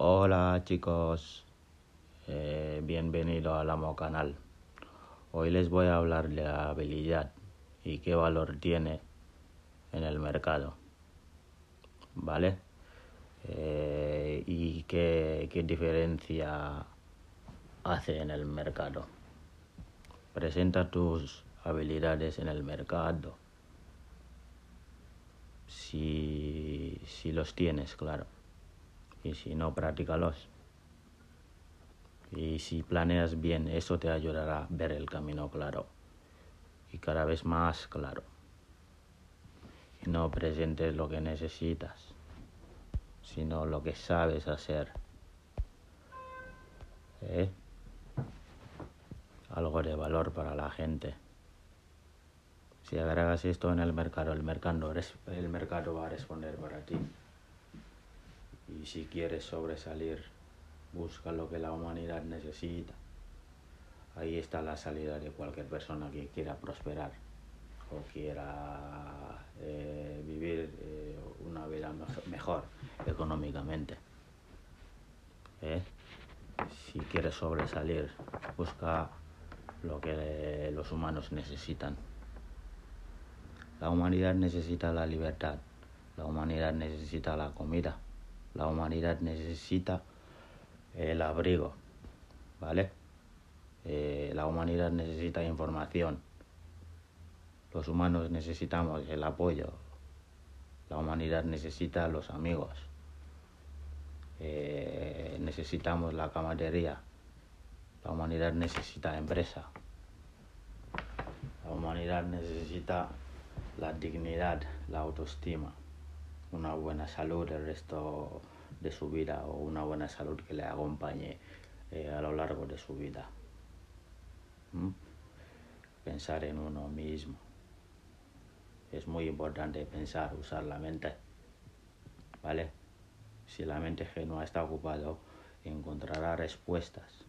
Hola chicos, eh, bienvenido al Amo Canal. Hoy les voy a hablar de la habilidad y qué valor tiene en el mercado. ¿Vale? Eh, y qué, qué diferencia hace en el mercado. Presenta tus habilidades en el mercado. Si, si los tienes, claro. Y si no, practícalos. Y si planeas bien, eso te ayudará a ver el camino claro. Y cada vez más claro. Y no presentes lo que necesitas, sino lo que sabes hacer. ¿Eh? Algo de valor para la gente. Si agregas esto en el mercado, el mercado, el mercado va a responder para ti. Y si quieres sobresalir, busca lo que la humanidad necesita. Ahí está la salida de cualquier persona que quiera prosperar o quiera eh, vivir eh, una vida mejor económicamente. ¿Eh? Si quieres sobresalir, busca lo que los humanos necesitan. La humanidad necesita la libertad, la humanidad necesita la comida, la humanidad necesita el abrigo, ¿vale? Eh, la humanidad necesita información, los humanos necesitamos el apoyo, la humanidad necesita los amigos, eh, necesitamos la camaradería, la humanidad necesita empresa, la humanidad necesita la dignidad, la autoestima, una buena salud el resto de su vida o una buena salud que le acompañe eh, a lo largo de su vida. Pensar en uno mismo. Es muy importante pensar, usar la mente. ¿Vale? Si la mente genua está ocupado, encontrará respuestas.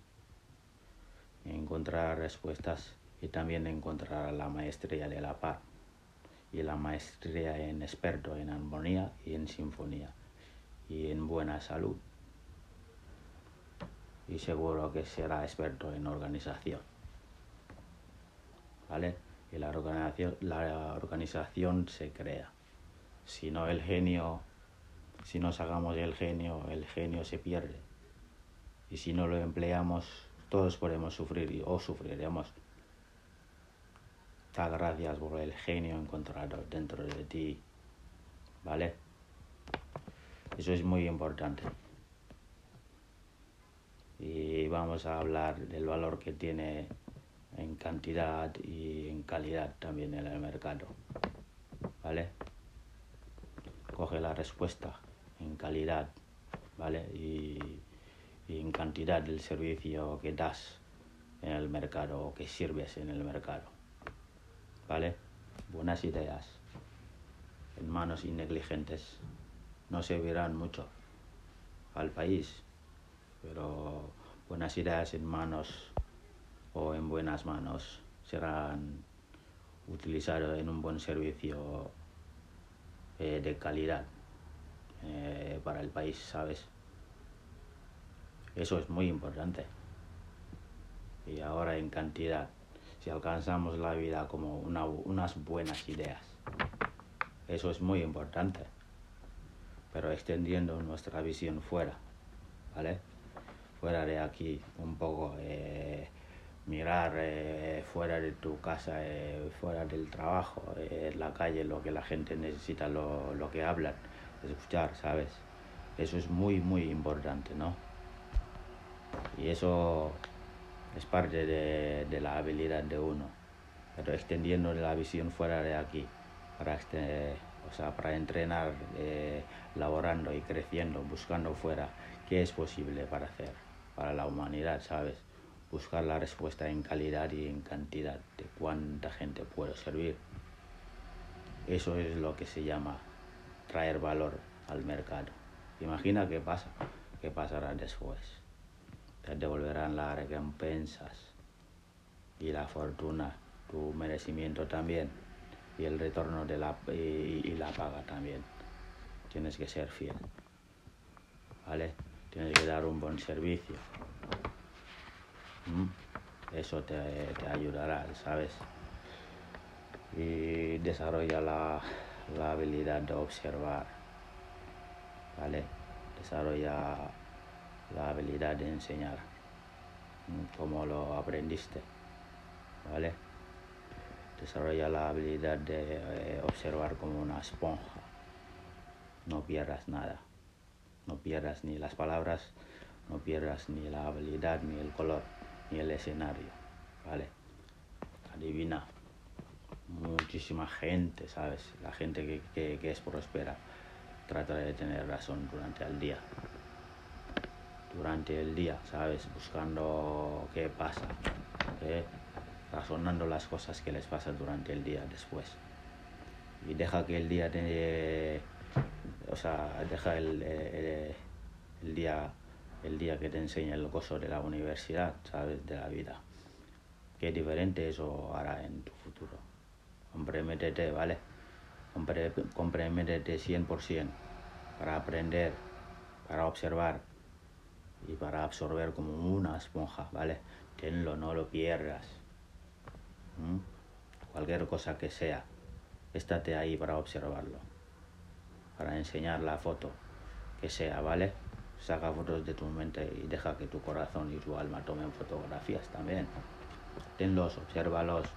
Encontrará respuestas y también encontrará la maestría de la paz y la maestría en experto en armonía y en sinfonía y en buena salud. Y seguro que será experto en organización. ¿Vale? Y la organización, la organización se crea. Si no el genio, si no sacamos el genio, el genio se pierde. Y si no lo empleamos, todos podemos sufrir o sufriremos gracias por el genio encontrado dentro de ti. ¿Vale? Eso es muy importante. Y vamos a hablar del valor que tiene en cantidad y en calidad también en el mercado. ¿Vale? Coge la respuesta en calidad, ¿vale? Y, y en cantidad del servicio que das en el mercado o que sirves en el mercado. ¿Vale? Buenas ideas en manos innegligentes no servirán mucho al país, pero buenas ideas en manos o en buenas manos serán utilizadas en un buen servicio eh, de calidad eh, para el país, ¿sabes? Eso es muy importante. Y ahora en cantidad si alcanzamos la vida como unas buenas ideas. Eso es muy importante, pero extendiendo nuestra visión fuera, ¿vale? Fuera de aquí, un poco, eh, mirar eh, fuera de tu casa, eh, fuera del trabajo, en la calle, lo que la gente necesita, lo, lo que hablan, escuchar, ¿sabes? Eso es muy, muy importante, ¿no? Y eso es parte de, la habilidad de uno, pero extendiendo la visión fuera de aquí, para, este, o sea, para entrenar, eh, laborando y creciendo, buscando fuera qué es posible para hacer para la humanidad, ¿sabes? Buscar la respuesta en calidad y en cantidad de cuánta gente puedo servir. Eso es lo que se llama traer valor al mercado. Imagina qué pasa, qué pasará después te devolverán las recompensas y la fortuna, tu merecimiento también y el retorno de la, y, la paga también. Tienes que ser fiel. ¿Vale? tienes que dar un buen servicio. ¿Mm? Eso te, te ayudará, ¿sabes? Y desarrolla la, la habilidad de observar, ¿vale? Desarrolla la habilidad de enseñar, como lo aprendiste, ¿vale? Desarrolla la habilidad de eh, observar como una esponja, no pierdas nada, no pierdas ni las palabras, no pierdas ni la habilidad, ni el color, ni el escenario, ¿vale? Adivina muchísima gente, ¿sabes? La gente que, que, que es próspera trata de tener razón durante el día. Durante el día, ¿sabes? Buscando qué pasa, ¿eh? razonando las cosas que les pasa durante el día después. Y deja que el día te... O sea, deja el, el, el día el día que te enseñe el gozo de la universidad, ¿sabes? De la vida. Qué diferente eso hará en tu futuro comprométete, ¿vale? Comprométete 100% para aprender, para observar y para absorber como una esponja, ¿vale? Tenlo, no lo pierdas. ¿Mm? Cualquier cosa que sea, estate ahí para observarlo, para enseñar la foto que sea, ¿vale? Saca fotos de tu mente y deja que tu corazón y tu alma tomen fotografías también. Tenlos, obsérvalos,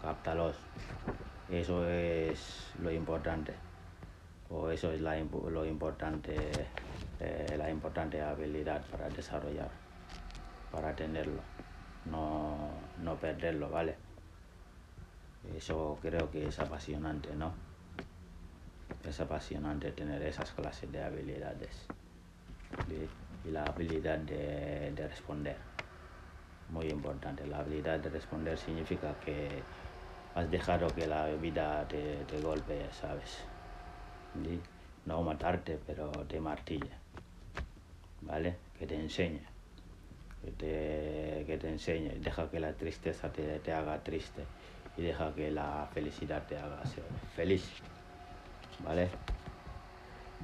cáptalos. Eso es lo importante. O eso es la, lo importante, eh, la importante habilidad para desarrollar, para tenerlo, no, no perderlo, ¿vale? Eso creo que es apasionante, ¿no? Es apasionante tener esas clases de habilidades y la habilidad de, de responder. Muy importante. La habilidad de responder significa que has dejado que la vida te, te golpee, ¿sabes? No matarte, pero te martille, ¿vale? Que te enseñe, que te, que te enseñe, deja que la tristeza te, te haga triste y deja que la felicidad te haga ser feliz, ¿vale?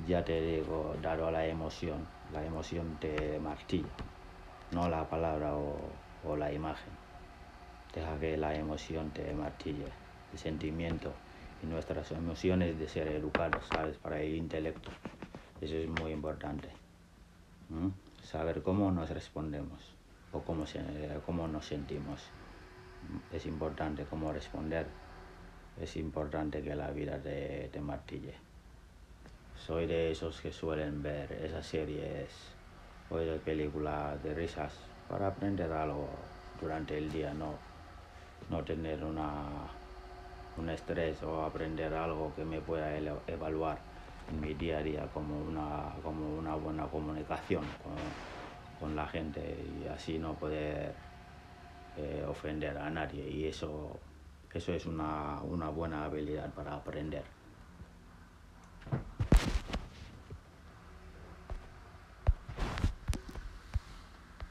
Ya te digo, dado a la emoción, la emoción te martilla, no la palabra o, o la imagen. Deja que la emoción te martille, el sentimiento y nuestras emociones de ser educados, ¿sabes? Para el intelecto. Eso es muy importante. Saber cómo nos respondemos o cómo, cómo nos sentimos. Es importante cómo responder. Es importante que la vida te, te martille. Soy de esos que suelen ver esas series o esas películas de risas para aprender algo durante el día, no no tener una, un estrés o aprender algo que me pueda evaluar en mi día a día como una, como una buena comunicación con, la gente y así no poder eh, ofender a nadie y eso, eso es una, una buena habilidad para aprender.